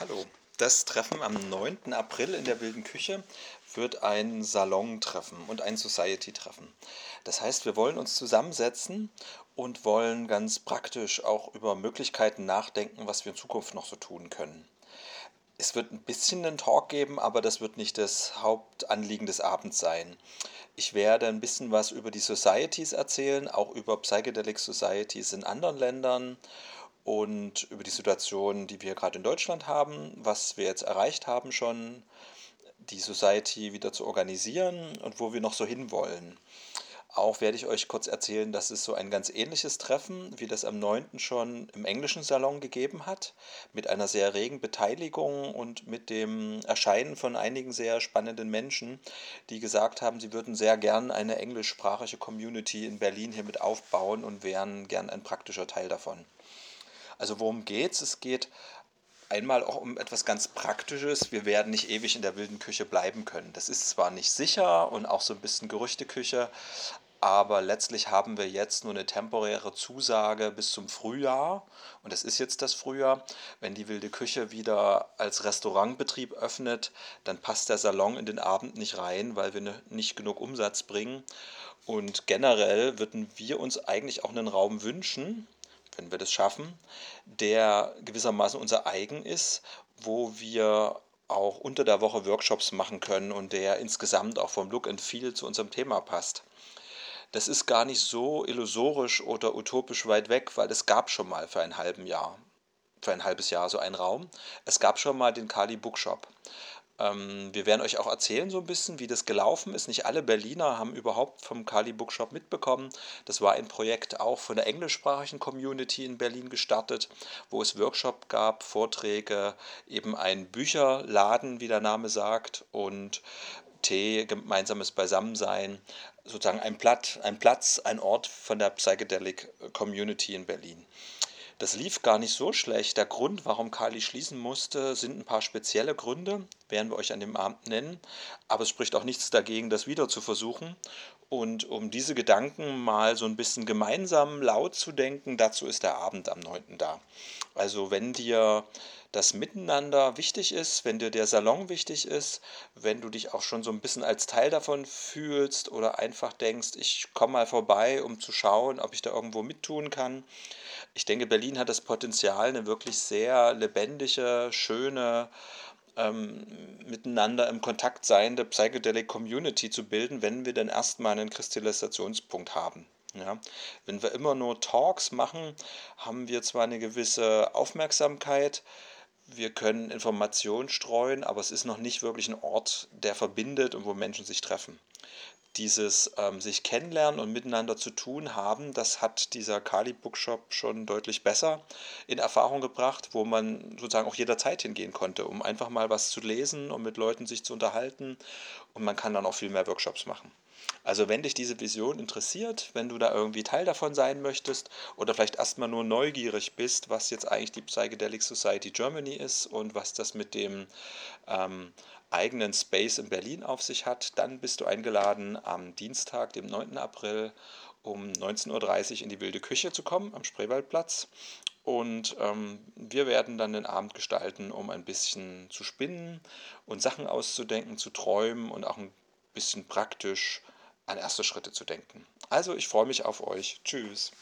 Hallo. Das Treffen am 9. April in der Wilden Küche wird ein Salon-Treffen und ein Society-Treffen. Das heißt, wir wollen uns zusammensetzen und wollen ganz praktisch auch über Möglichkeiten nachdenken, was wir in Zukunft noch so tun können. Es wird ein bisschen einen Talk geben, aber das wird nicht das Hauptanliegen des Abends sein. Ich werde ein bisschen was über die Societies erzählen, auch über Psychedelic Societies in anderen Ländern und über die Situation, die wir gerade in Deutschland haben, was wir jetzt erreicht haben schon, die Society wieder zu organisieren und wo wir noch so hinwollen. Auch werde ich euch kurz erzählen, dass es so ein ganz ähnliches Treffen, wie das am 9. schon im englischen Salon gegeben hat, mit einer sehr regen Beteiligung und mit dem Erscheinen von einigen sehr spannenden Menschen, die gesagt haben, sie würden sehr gern eine englischsprachige Community in Berlin hier mit aufbauen und wären gern ein praktischer Teil davon. Also worum geht's? Es geht einmal auch um etwas ganz Praktisches. Wir werden nicht ewig in der wilden Küche bleiben können. Das ist zwar nicht sicher und auch so ein bisschen Gerüchteküche, aber letztlich haben wir jetzt nur eine temporäre Zusage bis zum Frühjahr. Und es ist jetzt das Frühjahr. Wenn die wilde Küche wieder als Restaurantbetrieb öffnet, dann passt der Salon in den Abend nicht rein, weil wir ne, nicht genug Umsatz bringen. Und generell würden wir uns eigentlich auch einen Raum wünschen, wenn wir das schaffen, der gewissermaßen unser eigen ist, wo wir auch unter der Woche Workshops machen können und der insgesamt auch vom Look and Feel zu unserem Thema passt. Das ist gar nicht so illusorisch oder utopisch weit weg, weil es gab schon mal für ein halben Jahr, für ein halbes Jahr so einen Raum. Es gab schon mal den Kali Bookshop. Ähm, wir werden euch auch erzählen so ein bisschen, wie das gelaufen ist. Nicht alle Berliner haben überhaupt vom Kali Bookshop mitbekommen. Das war ein Projekt auch von der englischsprachigen Community in Berlin gestartet, wo es Workshop gab, Vorträge, eben ein Bücherladen, wie der Name sagt, und Tee, gemeinsames Beisammensein, sozusagen ein, Platt, ein Platz, ein Ort von der Psychedelic Community in Berlin. Das lief gar nicht so schlecht. Der Grund, warum Kali schließen musste, sind ein paar spezielle Gründe, werden wir euch an dem Abend nennen. Aber es spricht auch nichts dagegen, das wieder zu versuchen. Und um diese Gedanken mal so ein bisschen gemeinsam laut zu denken, dazu ist der Abend am 9. da. Also wenn dir das Miteinander wichtig ist, wenn dir der Salon wichtig ist, wenn du dich auch schon so ein bisschen als Teil davon fühlst oder einfach denkst, ich komme mal vorbei, um zu schauen, ob ich da irgendwo mittun kann. Ich denke, Berlin hat das Potenzial, eine wirklich sehr lebendige, schöne, ähm, miteinander im Kontakt seiende Psychedelic Community zu bilden, wenn wir dann erstmal einen Kristallisationspunkt haben. Ja, wenn wir immer nur Talks machen, haben wir zwar eine gewisse Aufmerksamkeit, wir können Informationen streuen, aber es ist noch nicht wirklich ein Ort, der verbindet und wo Menschen sich treffen. Dieses ähm, sich kennenlernen und miteinander zu tun haben, das hat dieser Kali Bookshop schon deutlich besser in Erfahrung gebracht, wo man sozusagen auch jederzeit hingehen konnte, um einfach mal was zu lesen, um mit Leuten sich zu unterhalten und man kann dann auch viel mehr Workshops machen. Also wenn dich diese Vision interessiert, wenn du da irgendwie Teil davon sein möchtest oder vielleicht erstmal nur neugierig bist, was jetzt eigentlich die Psychedelic Society Germany ist und was das mit dem ähm, eigenen Space in Berlin auf sich hat, dann bist du eingeladen, am Dienstag, dem 9. April um 19.30 Uhr in die Wilde Küche zu kommen am Spreewaldplatz. Und ähm, wir werden dann den Abend gestalten, um ein bisschen zu spinnen und Sachen auszudenken, zu träumen und auch ein bisschen praktisch an erste Schritte zu denken. Also ich freue mich auf euch. Tschüss.